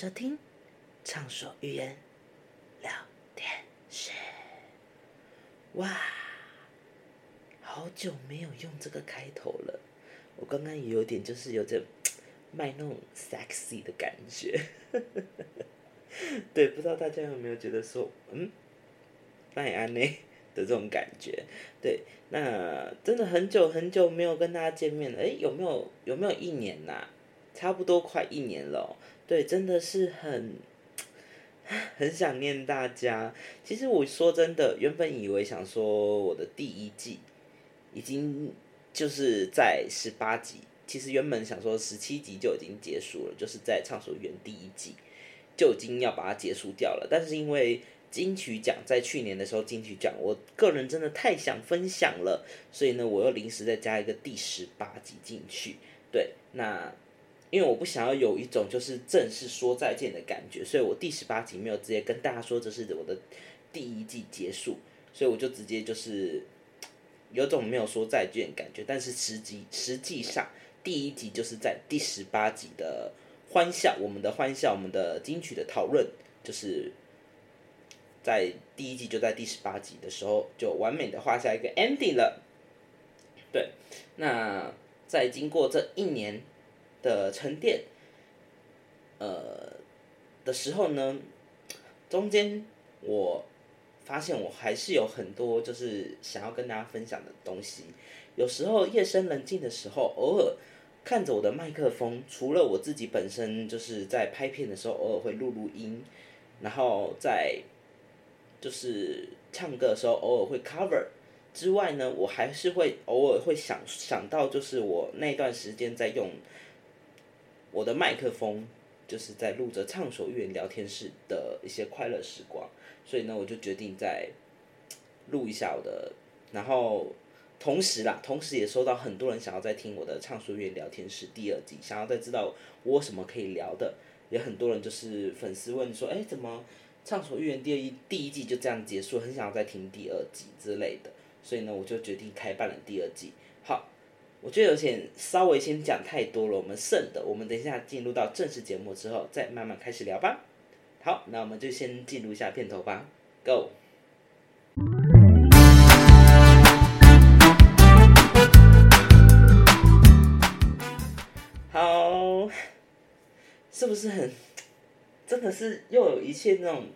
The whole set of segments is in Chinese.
收听《畅所欲言聊天室》。哇，好久没有用这个开头了。我刚刚也有点就是有点卖那种 sexy 的感觉。对，不知道大家有没有觉得说，嗯，麦安呢的这种感觉？对，那真的很久很久没有跟大家见面了。诶，有没有有没有一年呐、差不多快一年了、对，真的是很 很想念大家。其实我说真的，原本以为想说我的第一季已经就是在十八集，其实原本想说十七集就已经结束了，就是在畅所园第一季就已经要把它结束掉了。但是因为金曲奖在去年的时候，金曲奖我个人真的太想分享了，所以呢，我又临时再加一个第十八集进去。对，那因为我不想要有一种就是正式说再见的感觉，所以我第十八集没有直接跟大家说这是我的第一季结束，所以我就直接就是有种没有说再见感觉，但是实际实际上第一集就是在第十八集的欢笑，我们的欢笑，我们的金曲的讨论，就是在第一季就在第十八集的时候就完美的画下一个 ending 了。对，那在经过这一年的沉淀，呃的时候呢，中间我发现我还是有很多就是想要跟大家分享的东西。有时候夜深人静的时候，偶尔看着我的麦克风，除了我自己本身就是在拍片的时候偶尔会录录音，然后在就是唱歌的时候偶尔会 cover 之外呢，我还是会偶尔会想想到，就是我那段时间在用我的麦克风，就是在录着畅所欲言聊天室的一些快乐时光，所以呢，我就决定再录一下我的，然后同时啦，同时也收到很多人想要再听我的畅所欲言聊天室第二季，想要再知道我什么可以聊的，也很多人就是粉丝问说，哎，怎么畅所欲言第二一第一季就这样结束，很想要再听第二季之类的，所以呢，我就决定开办了第二季。好。我觉得有点稍微先讲太多了，我们剩的，我们等一下进入到正式节目之后，再慢慢开始聊吧。好，那我们就先进入一下片头吧，Go。好，是不是很，真的是又有一切那种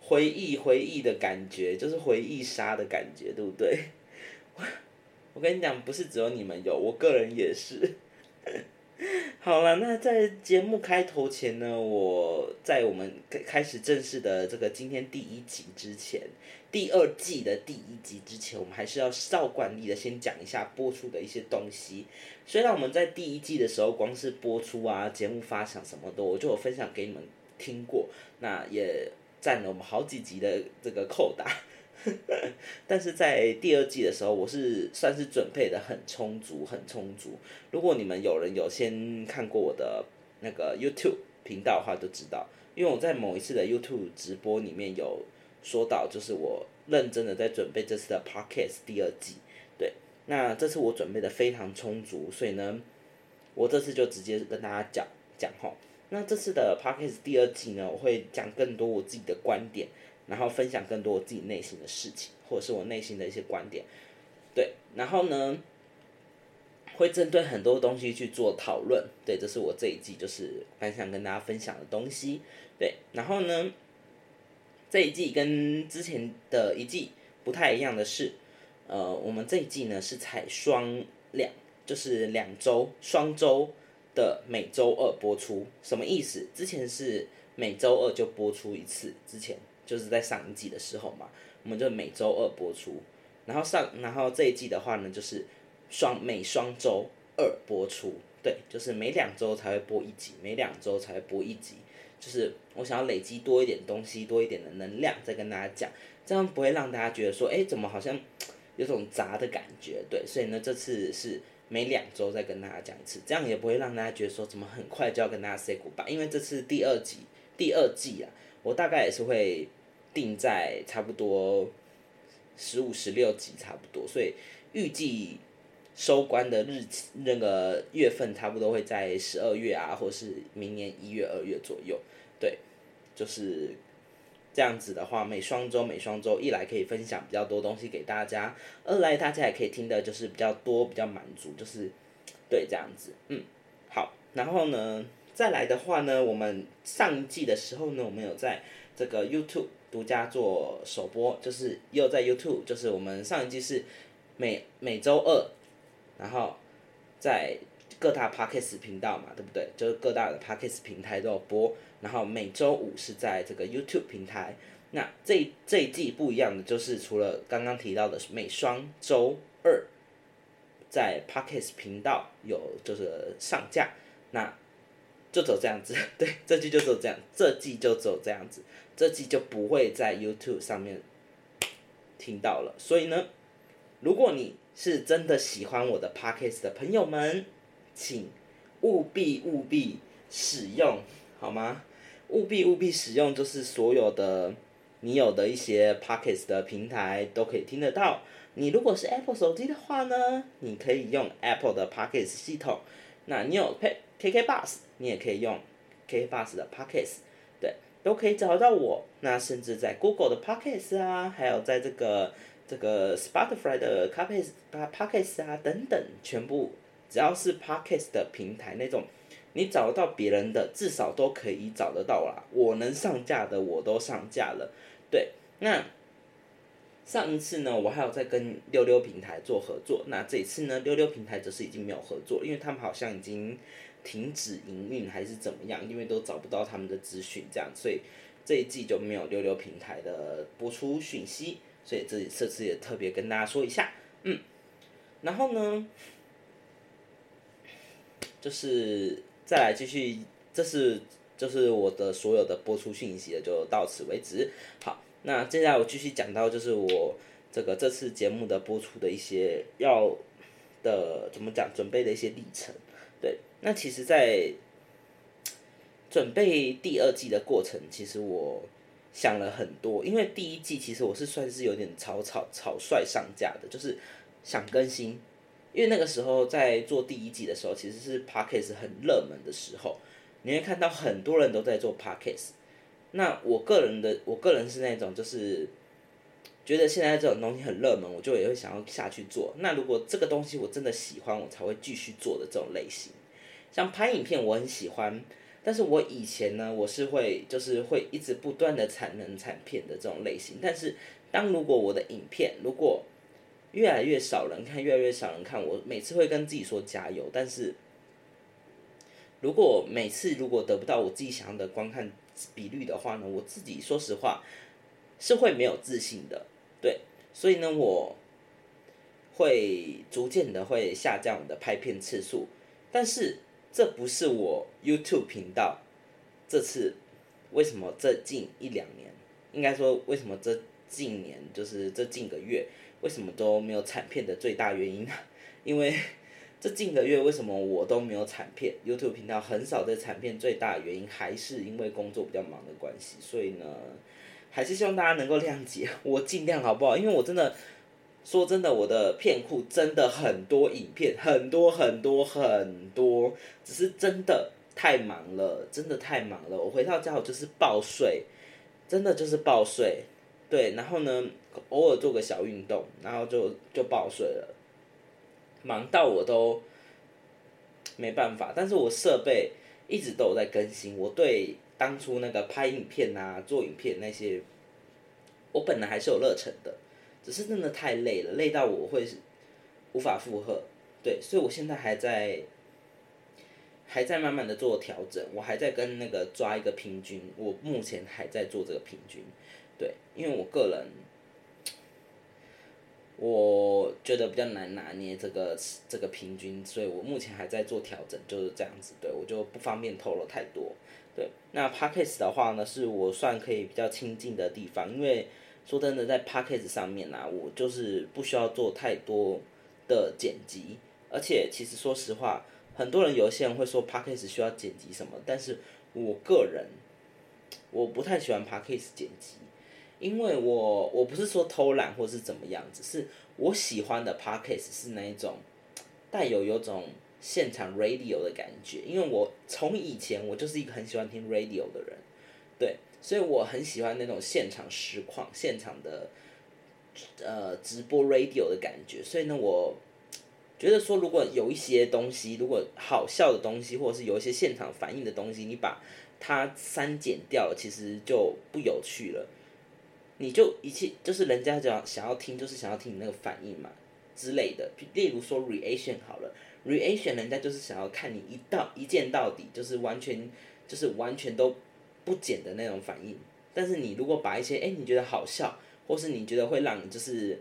回忆回忆的感觉，就是回忆杀的感觉，对不对？我跟你讲，不是只有你们有，我个人也是。好了，那在节目开头前呢，我在我们开始正式的这个今天第一集之前，第二季的第一集之前，我们还是要照惯例的先讲一下播出的一些东西。虽然我们在第一季的时候，光是播出啊、节目发想什么的，我就有分享给你们听过，那也占了我们好几集的这个扣打。但是在第二季的时候，我是算是准备的很充足，很充足。如果你们有人有先看过我的那个 YouTube 频道的话，就知道，因为我在某一次的 YouTube 直播里面有说到，就是我认真的在准备这次的 Podcast 第二季。对，那这次我准备的非常充足，所以呢，我这次就直接跟大家讲讲吼。那这次的 Podcast 第二季呢，我会讲更多我自己的观点。然后分享更多我自己内心的事情，或者是我内心的一些观点，对，然后呢，会针对很多东西去做讨论，对，这是我这一季就是蛮想跟大家分享的东西，对，然后呢，这一季跟之前的一季不太一样的是，呃，我们这一季呢是采双两，就是两周双周的每周二播出，什么意思？之前是每周二就播出一次，之前。就是在上一季的时候嘛，我们就每周二播出，然后上，然后这一季的话呢，就是双每双周二播出，对，就是每两周才会播一集，每两周才会播一集，就是我想要累积多一点东西，多一点的能量，再跟大家讲，这样不会让大家觉得说，哎，怎么好像 有种杂的感觉，对，所以呢，这次是每两周再跟大家讲一次，这样也不会让大家觉得说怎么很快就要跟大家 say goodbye，因为这次第二集第二季啊，我大概也是会。定在差不多十五、十六集差不多，所以预计收官的日期那个月份差不多会在十二月啊，或是明年一月、二月左右。对，就是这样子的话，每双周每双周一来可以分享比较多东西给大家，二来大家也可以听的就是比较多、比较满足，就是对这样子。嗯，好，然后呢，再来的话呢，我们上一季的时候呢，我们有在这个 YouTube 独家做首播，就是又在 YouTube，就是我们上一季是每每周二。然后在各大 podcast 频道嘛，对不对？就是各大的 podcast 平台都有播。然后每周五是在这个 YouTube 平台。那这这一季不一样的就是，除了刚刚提到的每双周二在 podcast 频道有就是上架，那就走这样子。对，这季就走这样，这季就走这样子，这季就不会在 YouTube 上面听到了。所以呢，如果你是真的喜欢我的 podcast 的朋友们，请务必务必使用，好吗？务必务必使用，就是所有的你有的一些 podcast 的平台都可以听得到。你如果是 Apple 手机的话呢，你可以用 Apple 的 podcast 系统。那你有 K K K Bus，你也可以用 K K Bus 的 podcast，都可以找到我。那甚至在 Google 的 podcast 啊，还有在这个。这个 Spotify 的 c a p a s p o d c a s 啊等等，全部只要是 Podcast 的平台那种，你找得到别人的，至少都可以找得到啦。我能上架的我都上架了。对，那上一次呢，我还有在跟溜溜平台做合作。那这一次呢，溜溜平台则是已经没有合作，因为他们好像已经停止营运还是怎么样，因为都找不到他们的资讯，这样，所以这一季就没有溜溜平台的播出讯息。所以这这次也特别跟大家说一下，嗯，然后呢，就是再来继续，这是就是我的所有的播出讯息就到此为止。好，那接下来我继续讲到就是我这个这次节目的播出的一些要的怎么讲准备的一些历程。对，那其实，在准备第二季的过程，其实我。想了很多，因为第一季其实我是算是有点草草草率上架的，就是想更新，因为那个时候在做第一季的时候，其实是 podcast 很热门的时候，你会看到很多人都在做 podcast。那我个人的，我个人是那种就是觉得现在这种东西很热门，我就也会想要下去做。那如果这个东西我真的喜欢，我才会继续做的这种类型。像拍影片，我很喜欢。但是我以前呢，我是会就是会一直不断的产能产片的这种类型。但是当如果我的影片如果越来越少人看，越来越少人看，我每次会跟自己说加油。但是如果每次如果得不到我自己想要的观看比率的话呢，我自己说实话是会没有自信的。对，所以呢，我会逐渐的会下降我的拍片次数，但是。这不是我 YouTube 频道这次为什么这近一两年，应该说为什么这近年就是这近个月为什么都没有产片的最大原因呢？因为这近个月为什么我都没有产片，YouTube 频道很少在产片，最大原因还是因为工作比较忙的关系，所以呢，还是希望大家能够谅解，我尽量好不好？因为我真的。说真的，我的片库真的很多影片，很多很多很多，只是真的太忙了，真的太忙了。我回到家我就是爆睡，真的就是爆睡。对，然后呢，偶尔做个小运动，然后就就爆睡了。忙到我都没办法，但是我设备一直都有在更新。我对当初那个拍影片啊、做影片那些，我本来还是有热忱的。只是真的太累了，累到我会无法负荷，对，所以我现在还在还在慢慢的做调整，我还在跟那个抓一个平均，我目前还在做这个平均，对，因为我个人我觉得比较难拿捏这个这个平均，所以我目前还在做调整，就是这样子，对我就不方便透露太多，对，那 p a c k a g e 的话呢，是我算可以比较亲近的地方，因为。说真的，在 p a c k a g e 上面啊，我就是不需要做太多的剪辑，而且其实说实话，很多人有些人会说 p a c k a g e 需要剪辑什么，但是我个人我不太喜欢 p a c k a g e 剪辑，因为我我不是说偷懒或是怎么样，只是我喜欢的 p a c k a g e 是那一种带有有种现场 radio 的感觉，因为我从以前我就是一个很喜欢听 radio 的人，对，所以我很喜欢那种现场实况、现场的呃直播 radio 的感觉，所以呢，我觉得说如果有一些东西，如果好笑的东西，或者是有一些现场反应的东西，你把它删减掉了，其实就不有趣了。你就一切就是人家讲想要听，就是想要听你那个反应嘛之类的。例如说 reaction 好了，reaction 人家就是想要看你一到一见到底，就是完全就是完全都不减的那种反应。但是你如果把一些哎你觉得好笑，或是你觉得会让你就是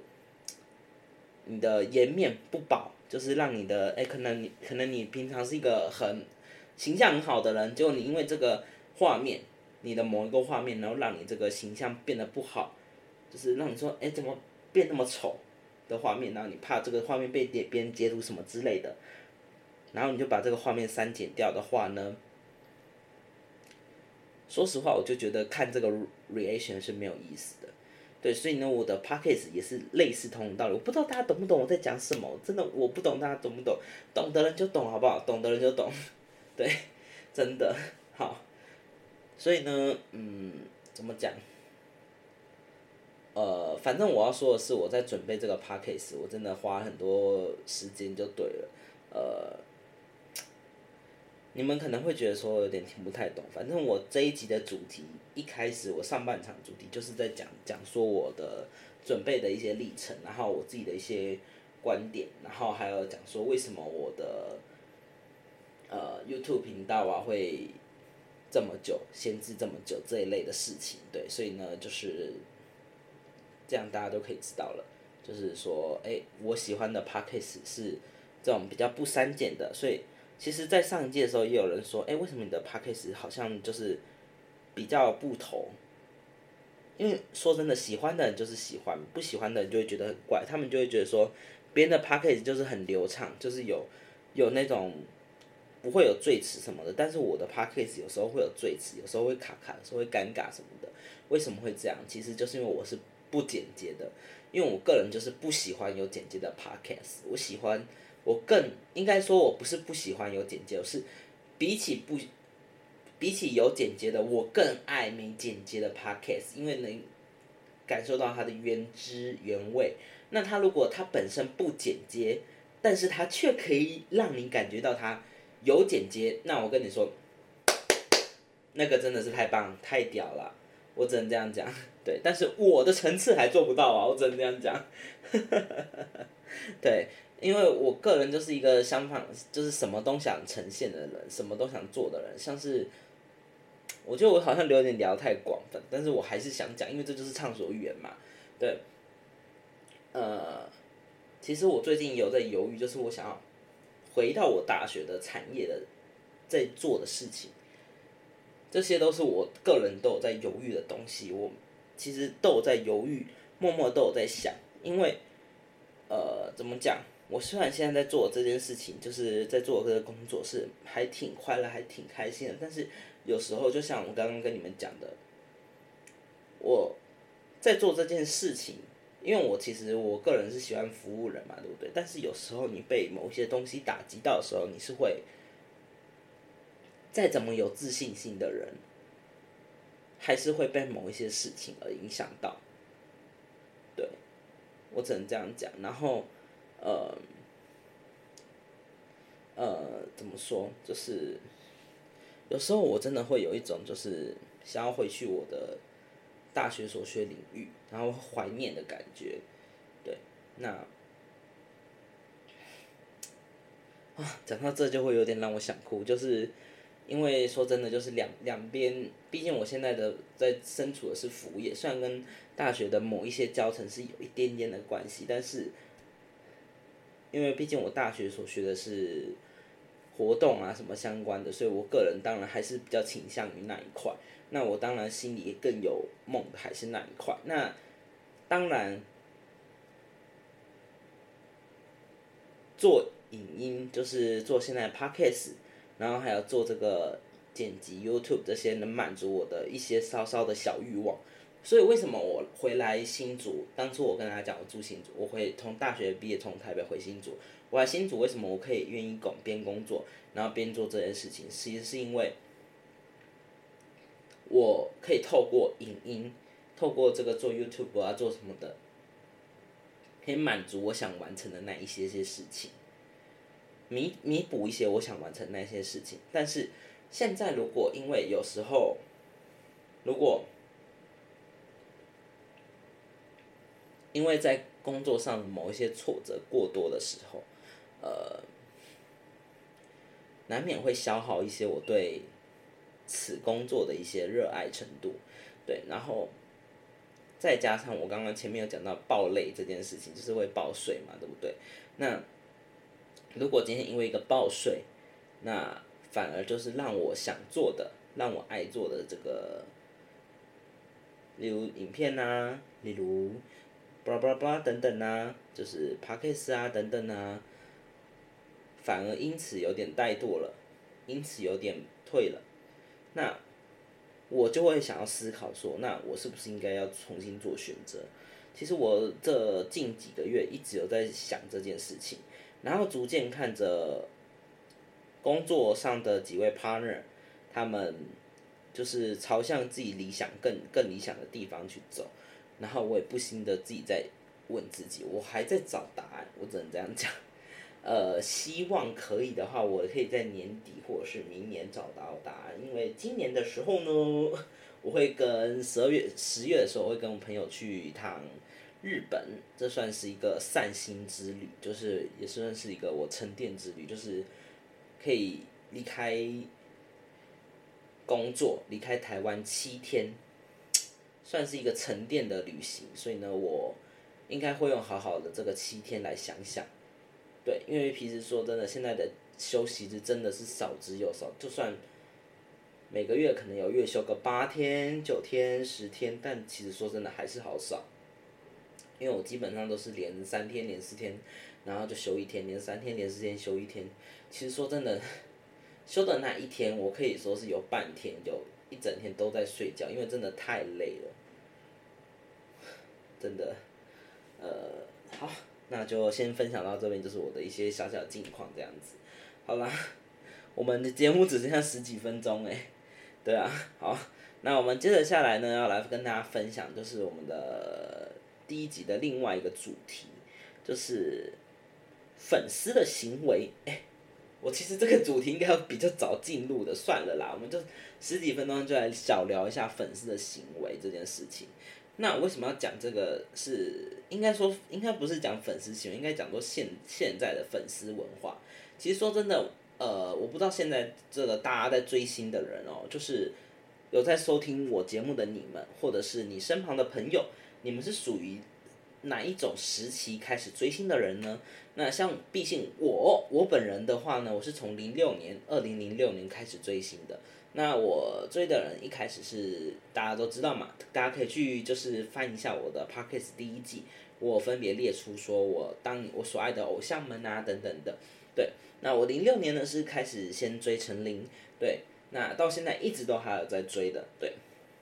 你的颜面不保，就是让你的哎可能你可能你平常是一个很形象很好的人，结果你因为这个画面。你的某一个画面，然后让你这个形象变得不好，就是让你说，哎，怎么变那么丑的画面？然后你怕这个画面被别人截图什么之类的，然后你就把这个画面删减掉的话呢？说实话，我就觉得看这个 reaction 是没有意思的。对，所以呢，我的 p a c k a g e 也是类似同道理。我不知道大家懂不懂我在讲什么，真的我不懂，大家懂不懂？懂的人就懂，好不好？懂的人就懂。对，真的好。所以呢，嗯，怎么讲？呃，反正我要说的是，我在准备这个 p a c k a g e 我真的花很多时间就对了。呃，你们可能会觉得说有点听不太懂。反正我这一集的主题，一开始我上半场主题就是在讲讲说我的准备的一些历程，然后我自己的一些观点，然后还有讲说为什么我的呃 YouTube 频道啊会。这么久，闲置这么久这一类的事情，对，所以呢，就是这样，大家都可以知道了。就是说，哎，我喜欢的 p a c k a g e 是这种比较不删减的，所以其实，在上一届的时候，也有人说，哎，为什么你的 p a c k a g e 好像就是比较不同？因为说真的，喜欢的人就是喜欢，不喜欢的人就会觉得很怪，他们就会觉得说，别人的 p a c k a g e 就是很流畅，就是有有那种。不会有赘词什么的，但是我的 podcast 有时候会有赘词，有时候会卡卡，有时候会尴尬什么的。为什么会这样？其实就是因为我是不简洁的，因为我个人就是不喜欢有简洁的 podcast。我喜欢，我更应该说，我不是不喜欢有简洁，我是比起不比起有简洁的，我更爱没简洁的 podcast，因为能感受到它的原汁原味。那它如果它本身不简洁，但是它却可以让你感觉到它。有剪接，那我跟你说，那个真的是太棒、太屌了，我只能这样讲。对，但是我的层次还做不到啊，我只能这样讲。对，因为我个人就是一个相反，就是什么都想呈现的人，什么都想做的人。像是，我觉得我好像有点聊太广泛，但是我还是想讲，因为这就是畅所欲言嘛。对，呃，其实我最近有在犹豫，就是我想要。回到我大学的产业的在做的事情，这些都是我个人都有在犹豫的东西。我其实都有在犹豫，默默都有在想。因为，呃，怎么讲？我虽然现在在做这件事情，就是在做这个工作是还挺快乐，还挺开心的。但是有时候，就像我刚刚跟你们讲的，我在做这件事情。因为我其实我个人是喜欢服务人嘛，对不对？但是有时候你被某些东西打击到的时候，你是会再怎么有自信心的人，还是会被某一些事情而影响到。对，我只能这样讲。然后，呃，呃，怎么说？就是有时候我真的会有一种，就是想要回去我的。大学所学领域，然后怀念的感觉，对，那啊，讲到这就会有点让我想哭，就是因为说真的，就是两两边，毕竟我现在的在身处的是服务业，虽然跟大学的某一些教程是有一点点的关系，但是因为毕竟我大学所学的是活动啊什么相关的，所以我个人当然还是比较倾向于那一块。那我当然心里更有梦的还是那一块。那当然做影音就是做现在的 podcast，然后还有做这个剪辑 YouTube 这些，能满足我的一些稍稍的小欲望。所以为什么我回来新竹？当初我跟大家讲我住新竹，我会从大学毕业从台北回新竹。我来新竹为什么我可以愿意工边工作，然后边做这件事情？其实是因为我可以透过影音，透过这个做 YouTube 啊，做什么的，可以满足我想完成的那一些些事情，弥弥补一些我想完成那些事情。但是现在如果因为有时候，如果因为在工作上某一些挫折过多的时候，呃，难免会消耗一些我对此工作的一些热爱程度，对，然后再加上我刚刚前面有讲到爆累这件事情，就是会爆睡嘛，对不对？那如果今天因为一个报税，那反而就是让我想做的、让我爱做的这个，例如影片呐，例如。巴拉巴拉巴拉等等啊，就是 p a c k e s 啊等等啊，反而因此有点怠惰了，因此有点退了，那我就会想要思考说，那我是不是应该要重新做选择？其实我这近几个月一直有在想这件事情，然后逐渐看着工作上的几位 partner，他们就是朝向自己理想更更理想的地方去走。然后我也不禁的自己在问自己，我还在找答案，我只能这样讲。呃，希望可以的话，我可以在年底或者是明年找到答案。因为今年的时候呢，我会跟十二月、十月的时候会跟我朋友去一趟日本，这算是一个散心之旅，就是也算是一个我沉淀之旅，就是可以离开工作，离开台湾七天。算是一个沉淀的旅行，所以呢，我应该会用好好的这个七天来想想，对，因为平时说真的，现在的休息日真的是少之又少，就算每个月可能有月休个八天、九天、十天，但其实说真的还是好少，因为我基本上都是连三天、连四天，然后就休一天，连三天、连四天休一天，其实说真的，休的那一天，我可以说是有半天有。一整天都在睡觉，因为真的太累了，真的，呃，好，那就先分享到这边，就是我的一些小小近况这样子。好啦，我们的节目只剩下十几分钟哎，对啊，好，那我们接着下来呢，要来跟大家分享，就是我们的第一集的另外一个主题，就是粉丝的行为。哎，我其实这个主题应该要比较早进入的，算了啦，我们就。十几分钟就来小聊一下粉丝的行为这件事情。那为什么要讲这个？是应该说，应该不是讲粉丝行为，应该讲说现现在的粉丝文化。其实说真的，呃，我不知道现在这个大家在追星的人哦，就是有在收听我节目的你们，或者是你身旁的朋友，你们是属于哪一种时期开始追星的人呢？那像毕竟我我本人的话呢，我是从零六年，二零零六年开始追星的。那我追的人一开始是大家都知道嘛，大家可以去就是翻一下我的 p o c k e t 第一季，我分别列出说我当我所爱的偶像们啊等等的，对，那我零六年呢是开始先追陈琳，对，那到现在一直都还有在追的，对，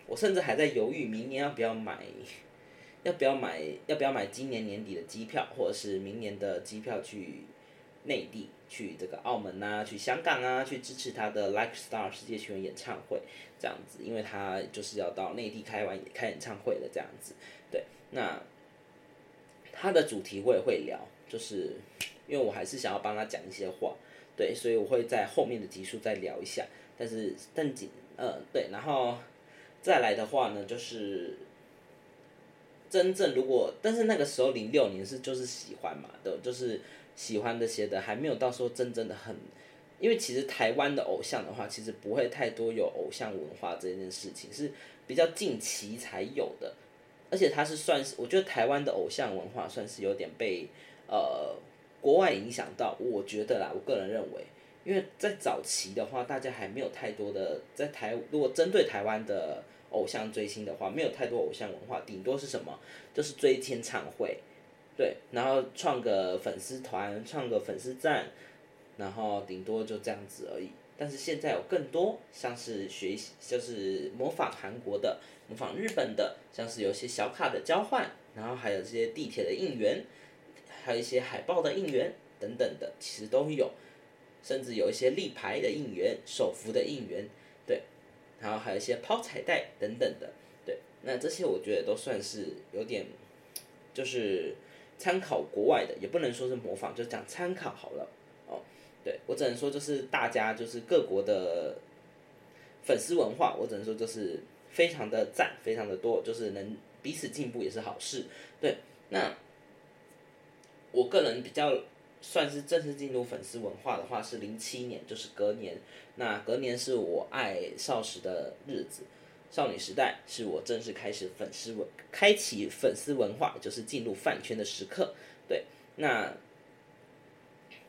我甚至还在犹豫明年要不要买，要不要买要不要买今年年底的机票，或者是明年的机票去内地。去这个澳门啊，去香港啊，去支持他的 Like Star 世界巡回演唱会，这样子，因为他就是要到内地开完开演唱会的这样子。对，那他的主题我也会聊，就是因为我还是想要帮他讲一些话，对，所以我会在后面的集数再聊一下。但是正经，嗯，对，然后再来的话呢，就是真正如果，但是那个时候零六年是就是喜欢嘛的，就是。喜欢这些的还没有到说真正的很，因为其实台湾的偶像的话，其实不会太多有偶像文化这件事情是比较近期才有的，而且它是算是我觉得台湾的偶像文化算是有点被呃国外影响到，我觉得啦，我个人认为，因为在早期的话，大家还没有太多的在台如果针对台湾的偶像追星的话，没有太多偶像文化，顶多是什么就是追签唱会。对，然后创个粉丝团，创个粉丝站，然后顶多就这样子而已。但是现在有更多像是学习，就是模仿韩国的、模仿日本的，像是有些小卡的交换，然后还有这些地铁的应援，还有一些海报的应援等等的，其实都有，甚至有一些立牌的应援、手幅的应援，然后还有一些抛彩带等等的，对，那这些我觉得都算是有点，就是参考国外的，也不能说是模仿，就讲参考好了。哦对我只能说，就是大家就是各国的粉丝文化，我只能说就是非常的赞，非常的多，就是能彼此进步也是好事。对，那我个人比较算是正式进入粉丝文化的话，是零七年，就是隔年。那隔年是我爱少时的日子，少女时代是我正式开始粉丝文，开启粉丝文化，就是进入饭圈的时刻。对，那。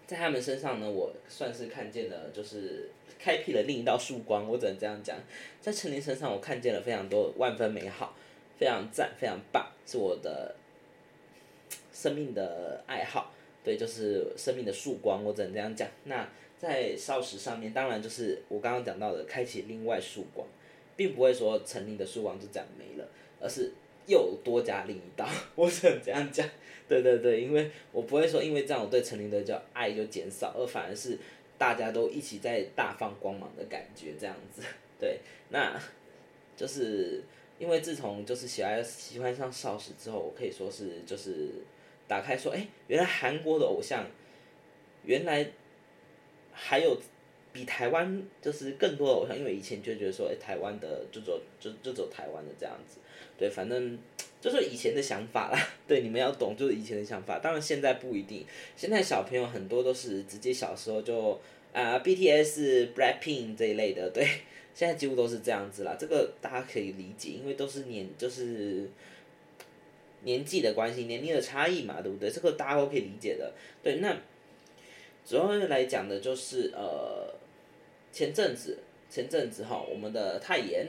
在他们身上呢，我算是看见了，就是开辟了另一道曙光。我只能这样讲，在陈琳身上，我看见了非常多万分美好，非常赞，非常棒，是我的 生命的爱好。对，就是生命的曙光。我只能这样讲。那在少时上面，当然就是我刚刚讲到的，开启另外曙光，并不会说陈琳的曙光就这样没了，而是又多加另一道。我只能这样讲。对对对，因为我不会说，因为这样我对陈琳的叫爱就减少，而反而是大家都一起在大放光芒的感觉，这样子。对，那就是因为自从就是喜爱喜欢上少时之后，我可以说是就是打开说，哎，原来韩国的偶像，原来还有比台湾就是更多的偶像，因为以前就觉得说，哎，台湾的就走就就走台湾的这样子，对，反正。就是以前的想法啦，对，你们要懂，就是以前的想法。当然现在不一定，现在小朋友很多都是直接小时候就啊，BTS、Blackpink 这一类的，对，现在几乎都是这样子啦。这个大家可以理解，因为都是年就是年纪的关系，年龄的差异嘛，对不对？这个大家都可以理解的。对，那主要来讲的就是呃，前阵子前阵子哈，我们的泰妍。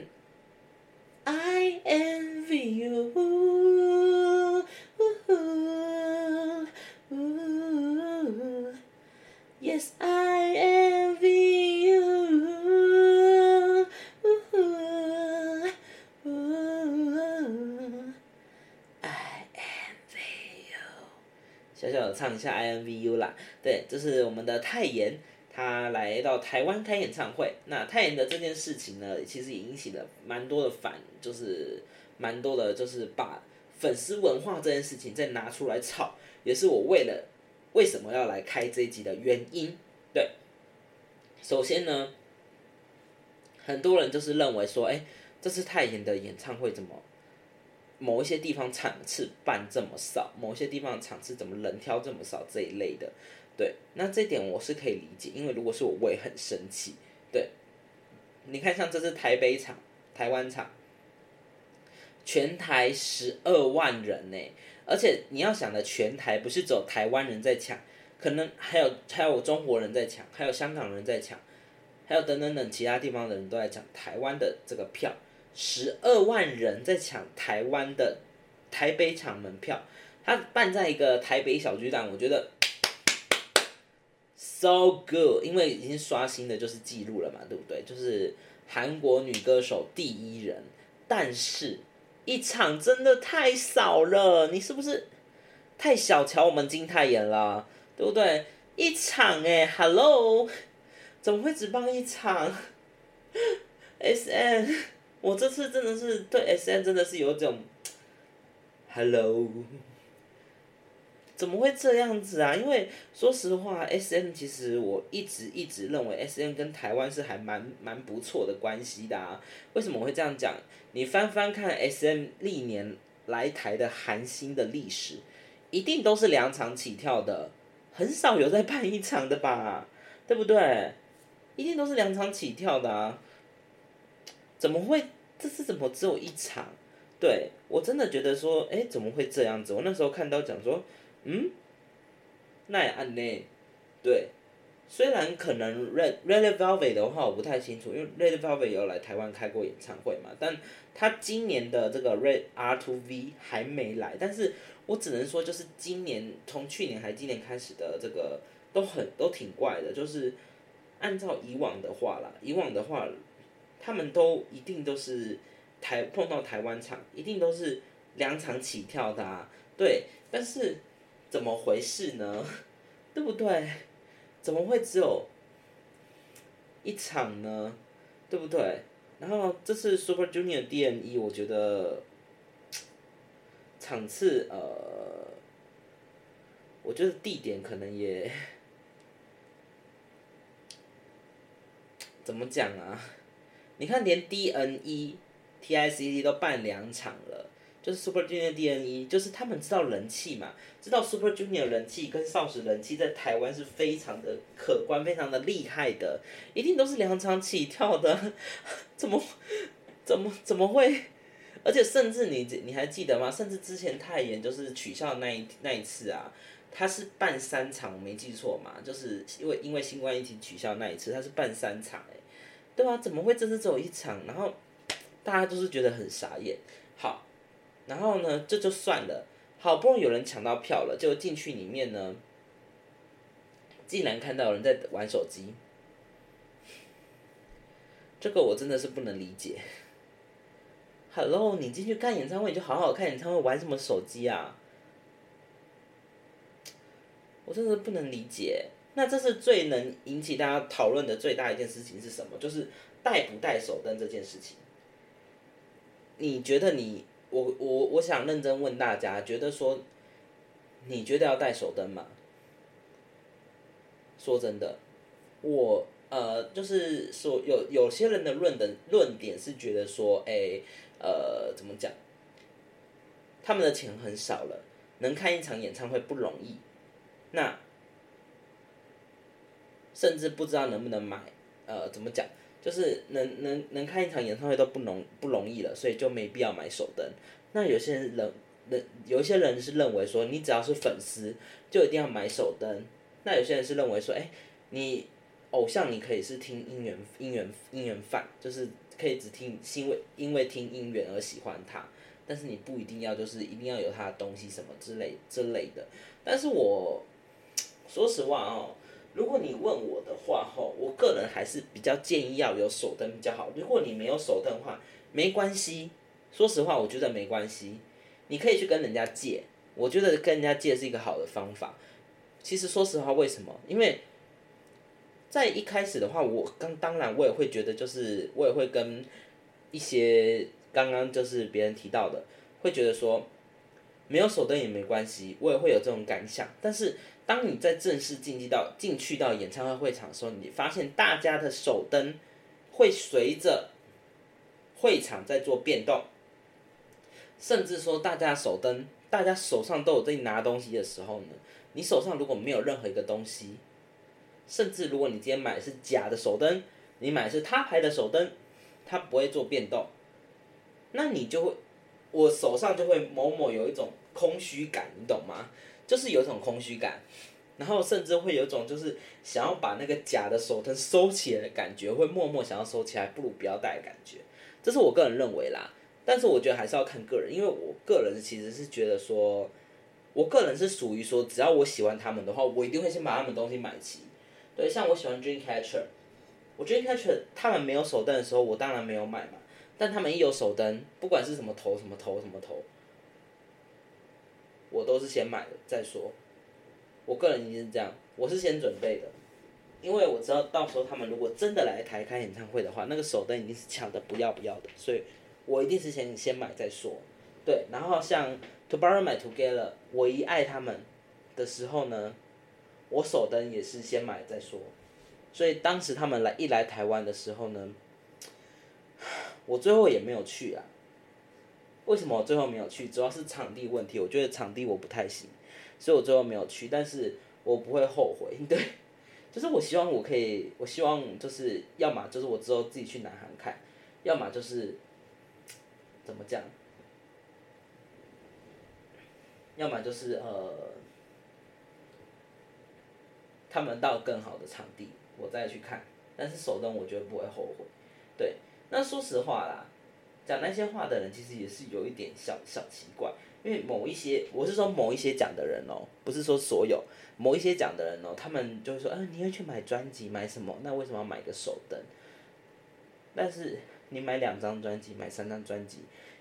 I envy you. Yes, I envy you. I envy you. 唱一下 I M V U 啦，对，这是我们的泰妍。他来到台湾开演唱会，那泰妍的这件事情呢，其实也引起了蛮多的反，就是蛮多的，就是把粉丝文化这件事情再拿出来炒，也是我为了为什么要来开这一集的原因。对，首先呢，很多人就是认为说，哎，这次泰妍的演唱会怎么某一些地方场次办这么少，某些地方场次怎么人挑这么少这一类的。对，那这点我是可以理解，因为如果是我，我也很生气。对，你看像这次台北场、台湾场，全台十二万人呢，而且你要想的全台不是只有台湾人在抢，可能还有还有中国人在抢，还有香港人在抢，还有等等等其他地方的人都在抢台湾的这个票，十二万人在抢台湾的台北场门票，他办在一个台北小巨蛋，我觉得。So good，因为已经刷新的就是记录了嘛，对不对？就是韩国女歌手第一人，但是一场真的太少了，你是不是太小瞧我们金泰妍了，对不对？一场哎，Hello，怎么会只办一场？S N，我这次真的是对 S N 真的是有种 Hello。怎么会这样子啊？因为说实话，S M 其实我一直一直认为 S M 跟台湾是还蛮蛮不错的关系的啊。为什么我会这样讲？你翻翻看 S M 历年来台的韩星的历史，一定都是两场起跳的，很少有在办一场的吧？对不对？一定都是两场起跳的啊。怎么会？这次怎么只有一场？对我真的觉得说，哎，怎么会这样子？我那时候看到讲说。嗯，那也按呢，对，虽然可能 Red Red Velvet 的话我不太清楚，因为 Red Velvet 有来台湾开过演唱会嘛，但他今年的这个 Red R Two V 还没来，但是我只能说就是今年从去年还今年开始的这个都很都挺怪的，就是按照以往的话啦，以往的话，他们都一定都是台碰到台湾场，一定都是两场起跳的啊，对。但是怎么回事呢？对不对？怎么会只有一场呢？对不对？然后这次 Super Junior DME，我觉得场次呃，我觉得地点可能也 怎么讲啊？你看，连 DNE、T I C D 都办两场了。就是 Super Junior DNE，就是他们知道人气嘛，知道 Super Junior 人气跟少时人气在台湾是非常的可观、非常的厉害的，一定都是两场起跳的，怎么怎么怎么会？而且甚至你你还记得吗？甚至之前泰妍就是取消那一那一次啊，他是办三场，我没记错嘛，就是因为因为新冠疫情取消那一次，他是办三场哎，对啊，怎么会这次只有一场？然后大家都是觉得很傻眼，好。然后呢，这就算了，好不容易有人抢到票了，就进去里面呢，竟然看到有人在玩手机，这个我真的是不能理解。Hello，你进去看演唱会，你就好好看演唱会，玩什么手机啊？我真的不能理解。那这是最能引起大家讨论的最大一件事情是什么？就是带不带手灯这件事情。你觉得你？我我我想认真问大家，觉得说，你觉得要带手灯吗？说真的，我呃就是说有有些人的论的论点是觉得说，哎呃怎么讲？他们的钱很少了，能看一场演唱会不容易，那甚至不知道能不能买，呃怎么讲？就是能能能看一场演唱会都不容不容易了，所以就没必要买手灯。那有些人人人有一些人是认为说，你只要是粉丝就一定要买手灯。那有些人是认为说，哎，你偶像你可以是听音源音源音源饭，就是可以只听因为因为听音源而喜欢他，但是你不一定要就是一定要有他的东西什么之类之类的。但是我说实话哦。如果你问我的话，吼，我个人还是比较建议要有手灯比较好。如果你没有手灯的话，没关系。说实话，我觉得没关系。你可以去跟人家借，我觉得跟人家借是一个好的方法。其实说实话，为什么？因为在一开始的话，我刚当然我也会觉得，就是我也会跟一些刚刚就是别人提到的，会觉得说没有手灯也没关系，我也会有这种感想。但是。当你在正式进击到进去到演唱会会场的时候，你发现大家的手灯会随着会场在做变动，甚至说大家手灯，大家手上都有在拿东西的时候呢，你手上如果没有任何一个东西，甚至如果你今天买的是假的手灯，你买的是他牌的手灯，它不会做变动，那你就会，我手上就会某某有一种空虚感，你懂吗？就是有一种空虚感，然后甚至会有一种就是想要把那个假的手灯收起来的感觉，会默默想要收起来，不如不要戴的感觉。这是我个人认为啦，但是我觉得还是要看个人，因为我个人其实是觉得说，我个人是属于说，只要我喜欢他们的话，我一定会先把他们东西买齐。对，像我喜欢 Dreamcatcher，我 Dreamcatcher 他们没有手灯的时候，我当然没有买嘛。但他们一有手灯，不管是什么头什么头什么头。我都是先买了再说，我个人已经是这样，我是先准备的，因为我知道到时候他们如果真的来台开演唱会的话，那个手灯一定是抢的不要不要的，所以我一定是先先买再说。对，然后像 To Borrow My Together，我一爱他们的时候呢，我手灯也是先买再说，所以当时他们来一来台湾的时候呢，我最后也没有去啊。为什么我最后没有去？主要是场地问题，我觉得场地我不太行，所以我最后没有去。但是我不会后悔，对，就是我希望我可以，我希望就是要么就是我之后自己去南韩看，要么就是怎么讲，要么就是呃，他们到更好的场地，我再去看。但是首登我觉得不会后悔，对。那说实话啦。讲那些话的人其实也是有一点小小奇怪，因为某一些，我是说某一些讲的人哦，不是说所有，某一些讲的人哦，他们就会说，嗯，你要去买专辑，买什么？那为什么要买个手灯？但是你买两张专辑，买三张专辑，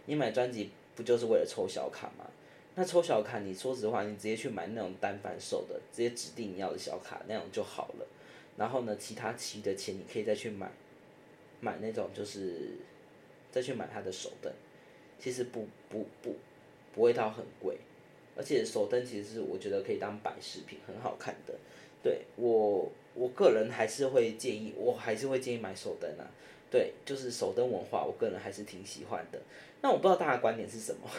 你买专辑不就是为了抽小卡吗？那抽小卡，你说实话，你直接去买那种单反手的，直接指定你要的小卡那样就好了。然后呢，其他其余的钱你可以再去买，买那种就是再去买他的手灯，其实不不不不会到很贵，而且手灯其实是我觉得可以当摆饰品，很好看的。对我我个人还是会建议，我还是会建议买手灯啊。对，就是手灯文化，我个人还是挺喜欢的。那我不知道大家观点是什么。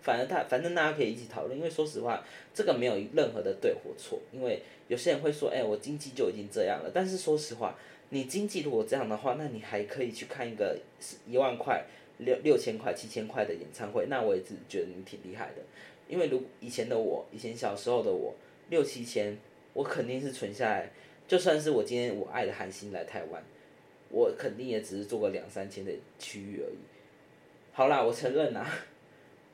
反正大，反正大家可以一起讨论，因为说实话，这个没有任何的对或错。因为有些人会说，哎，我经济就已经这样了。但是说实话，你经济如果这样的话，那你还可以去看一个一万块、六六千块、七千块的演唱会，那我也是觉得你挺厉害的。因为如以前的我，以前小时候的我，六七千，我肯定是存下来。就算是我今天我爱的韩星来台湾，我肯定也只是做个两三千的区域而已。好啦，我承认啦。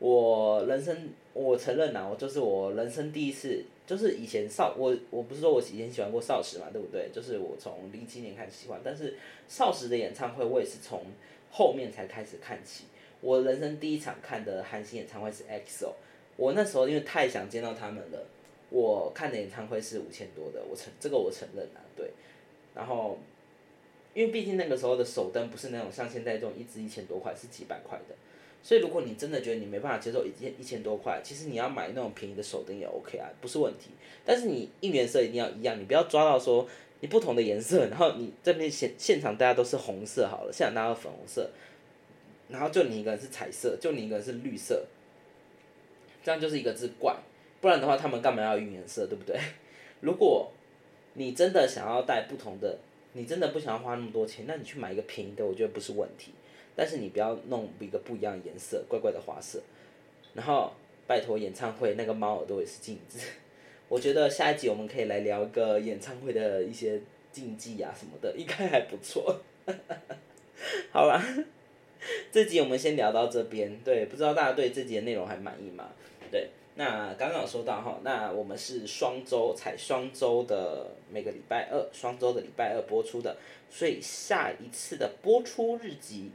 我人生，我承认呐，我就是我人生第一次，就是以前少我我不是说我以前喜欢过少时嘛，对不对？就是我从零七年开始喜欢，但是少时的演唱会我也是从后面才开始看起。我人生第一场看的韩星演唱会是 EXO，我那时候因为太想见到他们了，我看的演唱会是五千多的，我承这个我承认啊，对。然后，因为毕竟那个时候的手灯不是那种像现在这种一支一千多块，是几百块的。所以，如果你真的觉得你没办法接受一千一千多块，其实你要买那种便宜的手灯也 OK 啊，不是问题。但是你应援色一定要一样，你不要抓到说你不同的颜色，然后你这边现现场大家都是红色好了，现场大家都粉红色，然后就你一个人是彩色，就你一个人是绿色，这样就是一个字怪。不然的话，他们干嘛要应援色，对不对？如果你真的想要带不同的，你真的不想要花那么多钱，那你去买一个便宜的，我觉得不是问题。但是你不要弄一个不一样颜色，怪怪的花色。然后拜托演唱会那个猫耳朵也是镜子。我觉得下一集我们可以来聊一个演唱会的一些禁忌啊什么的，应该还不错。好吧，这集我们先聊到这边。对，不知道大家对这集的内容还满意吗？对，那刚刚说到哈，那我们是双周采双周的每个礼拜二，双周的礼拜二播出的，所以下一次的播出日期。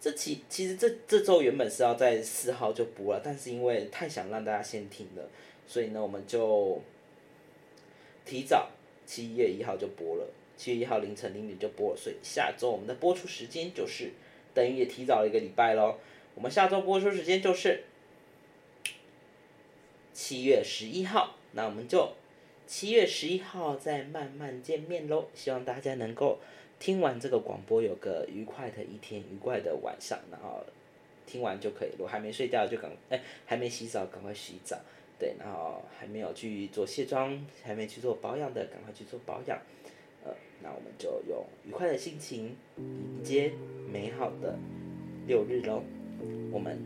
这期其实这这周原本是要在四号就播了，但是因为太想让大家先听了，所以呢我们就提早七月一号就播了，七月一号凌晨零点就播了，所以下周我们的播出时间就是等于也提早了一个礼拜喽。我们下周播出时间就是七月十一号，那我们就七月十一号再慢慢见面喽。希望大家能够。听完这个广播，有个愉快的一天，愉快的晚上，然后听完就可以。如果还没睡觉，就赶哎，还没洗澡，赶快洗澡。对，然后还没有去做卸妆，还没去做保养的，赶快去做保养。呃，那我们就用愉快的心情迎接美好的六日喽。我们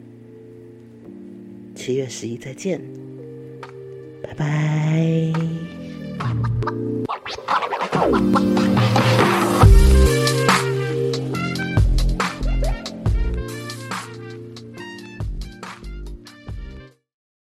七月十一再见，拜拜。